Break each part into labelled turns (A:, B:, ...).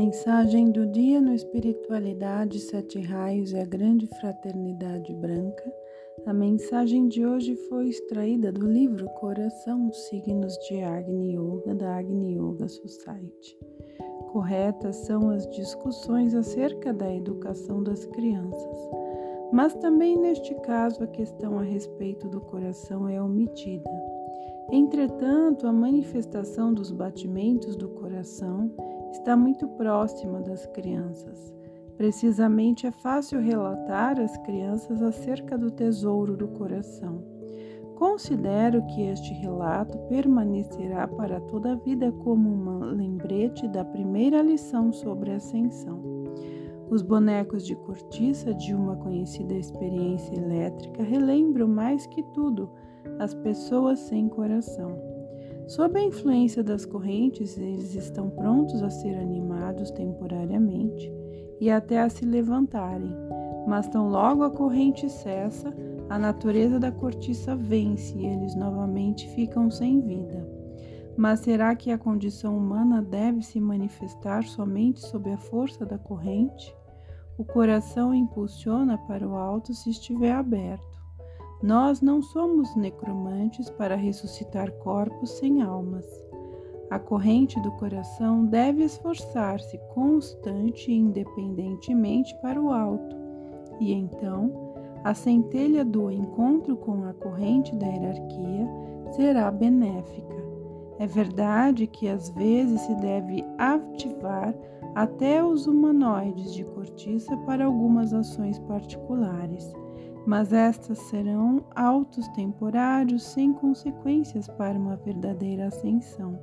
A: mensagem do dia no Espiritualidade Sete Raios e a Grande Fraternidade Branca. A mensagem de hoje foi extraída do livro Coração Signos de Agni Yoga, da Agni Yoga Society. Corretas são as discussões acerca da educação das crianças, mas também neste caso a questão a respeito do coração é omitida. Entretanto, a manifestação dos batimentos do coração está muito próxima das crianças. Precisamente é fácil relatar às crianças acerca do tesouro do coração. Considero que este relato permanecerá para toda a vida como um lembrete da primeira lição sobre a ascensão. Os bonecos de cortiça de uma conhecida experiência elétrica relembram mais que tudo as pessoas sem coração. Sob a influência das correntes, eles estão prontos a ser animados temporariamente e até a se levantarem, mas tão logo a corrente cessa, a natureza da cortiça vence e eles novamente ficam sem vida. Mas será que a condição humana deve se manifestar somente sob a força da corrente? O coração impulsiona para o alto se estiver aberto. Nós não somos necromantes para ressuscitar corpos sem almas. A corrente do coração deve esforçar-se constante e independentemente para o alto, e então a centelha do encontro com a corrente da hierarquia será benéfica. É verdade que às vezes se deve ativar até os humanoides de cortiça para algumas ações particulares mas estas serão autos temporários sem consequências para uma verdadeira ascensão.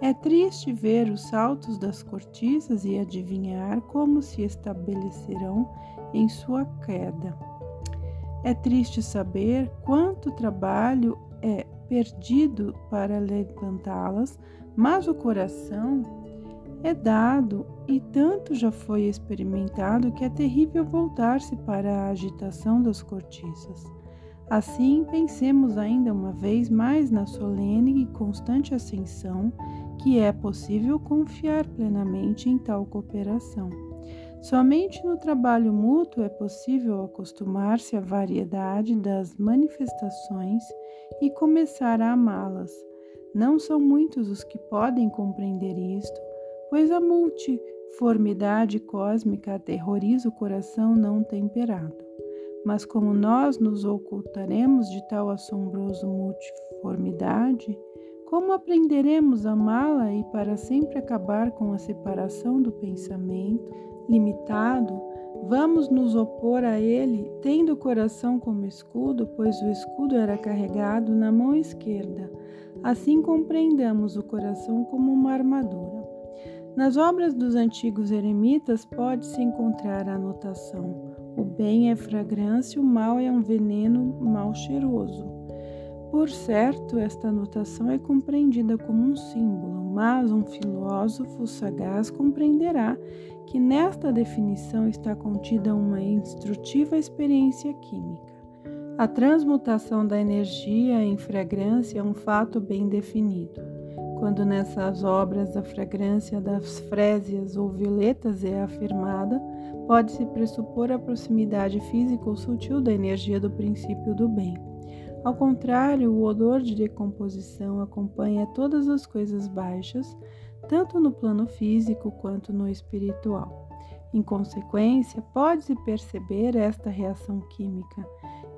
A: É triste ver os saltos das cortiças e adivinhar como se estabelecerão em sua queda. É triste saber quanto trabalho é perdido para levantá-las, mas o coração é dado e tanto já foi experimentado que é terrível voltar-se para a agitação das cortiças. Assim, pensemos ainda uma vez mais na solene e constante ascensão que é possível confiar plenamente em tal cooperação. Somente no trabalho mútuo é possível acostumar-se à variedade das manifestações e começar a amá-las. Não são muitos os que podem compreender isto, pois a multiformidade cósmica aterroriza o coração não temperado. Mas como nós nos ocultaremos de tal assombroso multiformidade, como aprenderemos a amá-la e para sempre acabar com a separação do pensamento limitado, vamos nos opor a ele, tendo o coração como escudo, pois o escudo era carregado na mão esquerda. Assim compreendamos o coração como uma armadura. Nas obras dos antigos eremitas pode-se encontrar a anotação: o bem é fragrância, o mal é um veneno mal cheiroso. Por certo, esta anotação é compreendida como um símbolo, mas um filósofo sagaz compreenderá que nesta definição está contida uma instrutiva experiência química. A transmutação da energia em fragrância é um fato bem definido. Quando nessas obras a fragrância das frésias ou violetas é afirmada, pode-se pressupor a proximidade física ou sutil da energia do princípio do bem. Ao contrário, o odor de decomposição acompanha todas as coisas baixas, tanto no plano físico quanto no espiritual. Em consequência, pode-se perceber esta reação química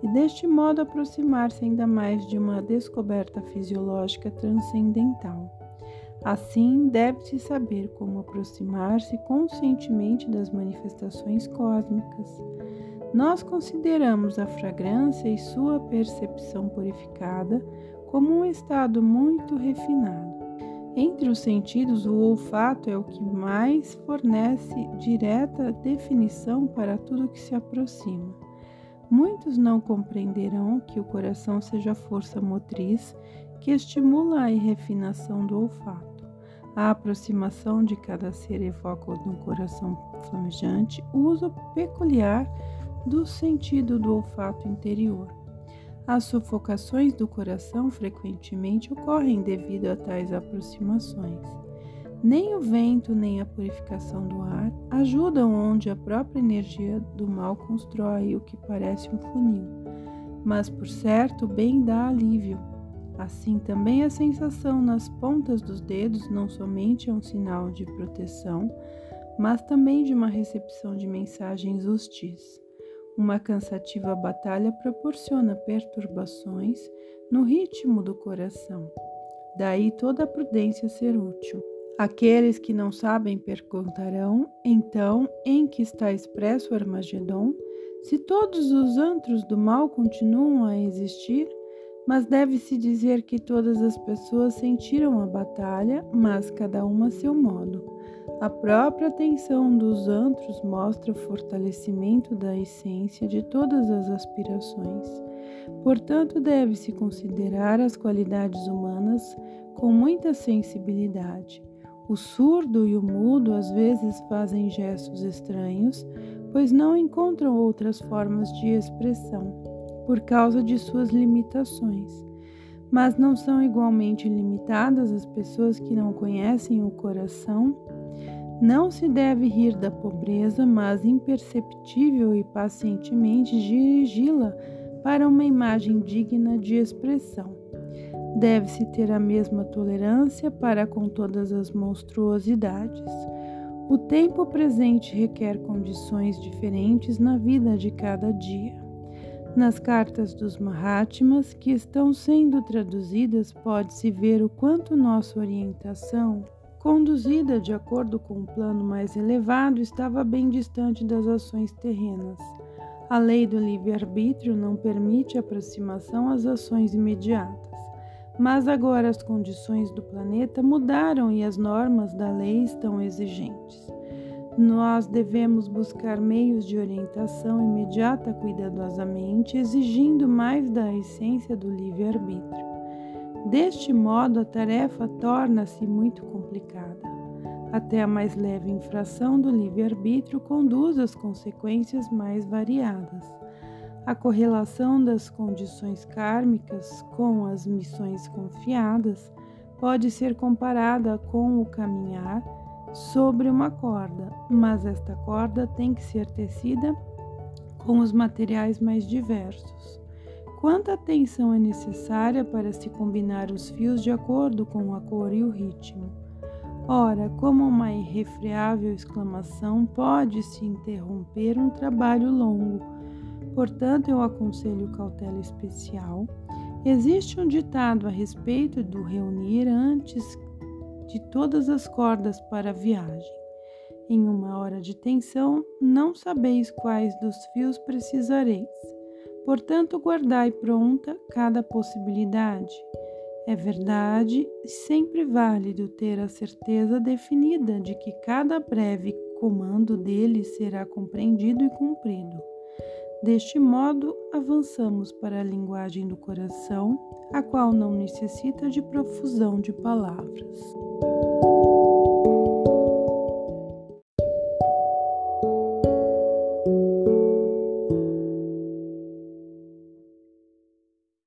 A: e deste modo aproximar-se ainda mais de uma descoberta fisiológica transcendental. Assim, deve-se saber como aproximar-se conscientemente das manifestações cósmicas. Nós consideramos a fragrância e sua percepção purificada como um estado muito refinado. Entre os sentidos, o olfato é o que mais fornece direta definição para tudo que se aproxima. Muitos não compreenderão que o coração seja a força motriz que estimula a refinação do olfato. A aproximação de cada ser evoca no coração flamejante o uso peculiar do sentido do olfato interior. As sufocações do coração frequentemente ocorrem devido a tais aproximações. Nem o vento, nem a purificação do ar ajudam onde a própria energia do mal constrói o que parece um funil, mas por certo bem dá alívio. Assim também a sensação nas pontas dos dedos não somente é um sinal de proteção, mas também de uma recepção de mensagens hostis. Uma cansativa batalha proporciona perturbações no ritmo do coração. Daí toda a prudência ser útil. Aqueles que não sabem perguntarão, então, em que está expresso Armagedon, se todos os antros do mal continuam a existir, mas deve-se dizer que todas as pessoas sentiram a batalha, mas cada uma a seu modo. A própria atenção dos antros mostra o fortalecimento da essência de todas as aspirações. Portanto, deve-se considerar as qualidades humanas com muita sensibilidade. O surdo e o mudo às vezes fazem gestos estranhos, pois não encontram outras formas de expressão, por causa de suas limitações. Mas não são igualmente limitadas as pessoas que não conhecem o coração? Não se deve rir da pobreza, mas imperceptível e pacientemente dirigi-la para uma imagem digna de expressão. Deve-se ter a mesma tolerância para com todas as monstruosidades. O tempo presente requer condições diferentes na vida de cada dia. Nas cartas dos Mahatmas que estão sendo traduzidas, pode-se ver o quanto nossa orientação, conduzida de acordo com um plano mais elevado, estava bem distante das ações terrenas. A lei do livre-arbítrio não permite aproximação às ações imediatas. Mas agora as condições do planeta mudaram e as normas da lei estão exigentes. Nós devemos buscar meios de orientação imediata cuidadosamente, exigindo mais da essência do livre-arbítrio. Deste modo, a tarefa torna-se muito complicada. Até a mais leve infração do livre-arbítrio conduz às consequências mais variadas. A correlação das condições kármicas com as missões confiadas pode ser comparada com o caminhar sobre uma corda, mas esta corda tem que ser tecida com os materiais mais diversos. Quanta atenção é necessária para se combinar os fios de acordo com a cor e o ritmo? Ora, como uma irrefreável exclamação pode se interromper um trabalho longo Portanto, eu aconselho cautela especial. Existe um ditado a respeito do reunir antes de todas as cordas para a viagem. Em uma hora de tensão, não sabeis quais dos fios precisareis. Portanto, guardai pronta cada possibilidade. É verdade sempre válido ter a certeza definida de que cada breve comando dele será compreendido e cumprido. Deste modo, avançamos para a linguagem do coração, a qual não necessita de profusão de palavras.